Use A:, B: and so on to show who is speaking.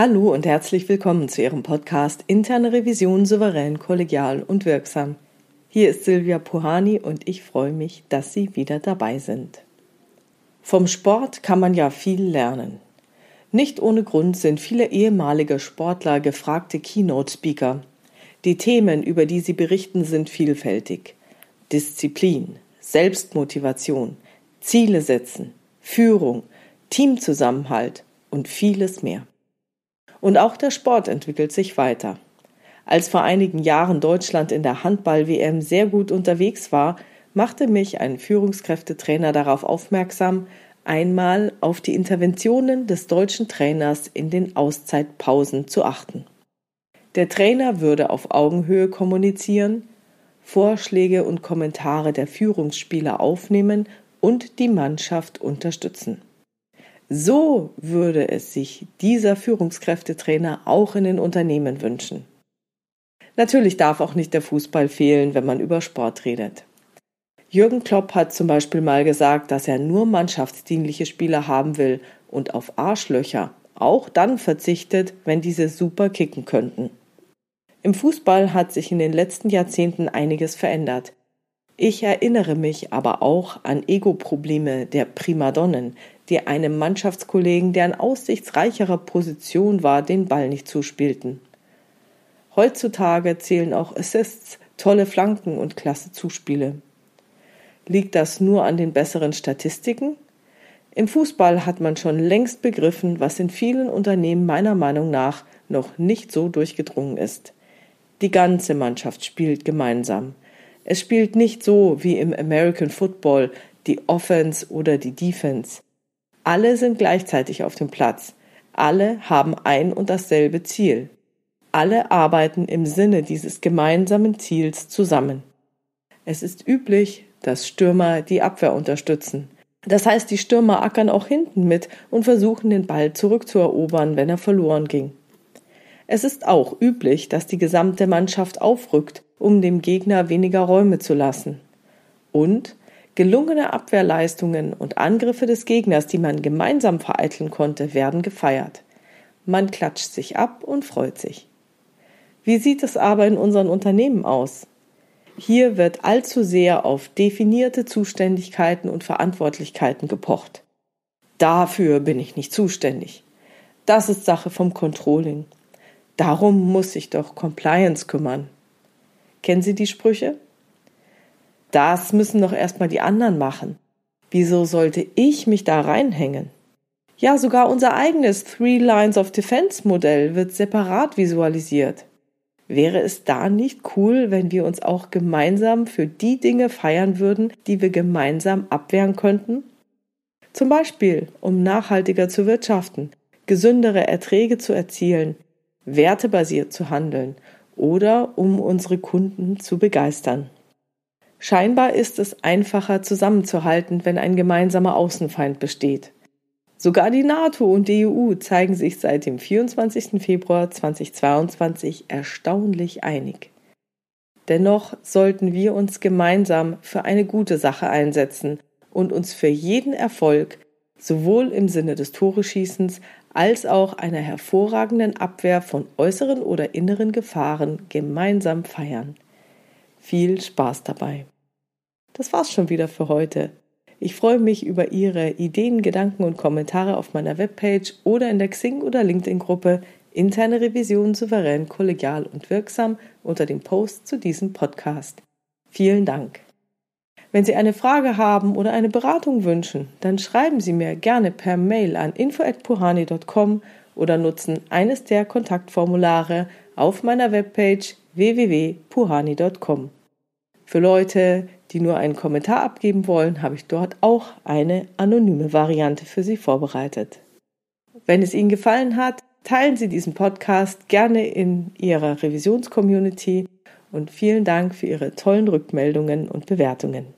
A: Hallo und herzlich willkommen zu Ihrem Podcast Interne Revision souverän, kollegial und wirksam. Hier ist Silvia Puhani und ich freue mich, dass Sie wieder dabei sind. Vom Sport kann man ja viel lernen. Nicht ohne Grund sind viele ehemalige Sportler gefragte Keynote-Speaker. Die Themen, über die sie berichten, sind vielfältig. Disziplin, Selbstmotivation, Ziele setzen, Führung, Teamzusammenhalt und vieles mehr. Und auch der Sport entwickelt sich weiter. Als vor einigen Jahren Deutschland in der Handball-WM sehr gut unterwegs war, machte mich ein Führungskräftetrainer darauf aufmerksam, einmal auf die Interventionen des deutschen Trainers in den Auszeitpausen zu achten. Der Trainer würde auf Augenhöhe kommunizieren, Vorschläge und Kommentare der Führungsspieler aufnehmen und die Mannschaft unterstützen. So würde es sich dieser Führungskräftetrainer auch in den Unternehmen wünschen. Natürlich darf auch nicht der Fußball fehlen, wenn man über Sport redet. Jürgen Klopp hat zum Beispiel mal gesagt, dass er nur mannschaftsdienliche Spieler haben will und auf Arschlöcher auch dann verzichtet, wenn diese super kicken könnten. Im Fußball hat sich in den letzten Jahrzehnten einiges verändert. Ich erinnere mich aber auch an Ego-Probleme der Primadonnen, die einem Mannschaftskollegen, der in aussichtsreicherer Position war, den Ball nicht zuspielten. Heutzutage zählen auch Assists, tolle Flanken und klasse Zuspiele. Liegt das nur an den besseren Statistiken? Im Fußball hat man schon längst begriffen, was in vielen Unternehmen meiner Meinung nach noch nicht so durchgedrungen ist. Die ganze Mannschaft spielt gemeinsam. Es spielt nicht so wie im American Football die Offense oder die Defense. Alle sind gleichzeitig auf dem Platz. Alle haben ein und dasselbe Ziel. Alle arbeiten im Sinne dieses gemeinsamen Ziels zusammen. Es ist üblich, dass Stürmer die Abwehr unterstützen. Das heißt, die Stürmer ackern auch hinten mit und versuchen den Ball zurückzuerobern, wenn er verloren ging. Es ist auch üblich, dass die gesamte Mannschaft aufrückt um dem Gegner weniger Räume zu lassen. Und gelungene Abwehrleistungen und Angriffe des Gegners, die man gemeinsam vereiteln konnte, werden gefeiert. Man klatscht sich ab und freut sich. Wie sieht es aber in unseren Unternehmen aus? Hier wird allzu sehr auf definierte Zuständigkeiten und Verantwortlichkeiten gepocht. Dafür bin ich nicht zuständig. Das ist Sache vom Controlling. Darum muss sich doch Compliance kümmern. Kennen Sie die Sprüche? Das müssen doch erstmal die anderen machen. Wieso sollte ich mich da reinhängen? Ja, sogar unser eigenes Three Lines of Defense Modell wird separat visualisiert. Wäre es da nicht cool, wenn wir uns auch gemeinsam für die Dinge feiern würden, die wir gemeinsam abwehren könnten? Zum Beispiel, um nachhaltiger zu wirtschaften, gesündere Erträge zu erzielen, wertebasiert zu handeln oder um unsere Kunden zu begeistern. Scheinbar ist es einfacher zusammenzuhalten, wenn ein gemeinsamer Außenfeind besteht. Sogar die NATO und die EU zeigen sich seit dem 24. Februar 2022 erstaunlich einig. Dennoch sollten wir uns gemeinsam für eine gute Sache einsetzen und uns für jeden Erfolg, sowohl im Sinne des Toreschießens als auch einer hervorragenden Abwehr von äußeren oder inneren Gefahren gemeinsam feiern. Viel Spaß dabei. Das war's schon wieder für heute. Ich freue mich über Ihre Ideen, Gedanken und Kommentare auf meiner Webpage oder in der Xing- oder LinkedIn-Gruppe Interne Revision souverän, kollegial und wirksam unter dem Post zu diesem Podcast. Vielen Dank. Wenn Sie eine Frage haben oder eine Beratung wünschen, dann schreiben Sie mir gerne per Mail an info@puhani.com oder nutzen eines der Kontaktformulare auf meiner Webpage www.puhani.com. Für Leute, die nur einen Kommentar abgeben wollen, habe ich dort auch eine anonyme Variante für Sie vorbereitet. Wenn es Ihnen gefallen hat, teilen Sie diesen Podcast gerne in Ihrer Revisionscommunity und vielen Dank für Ihre tollen Rückmeldungen und Bewertungen.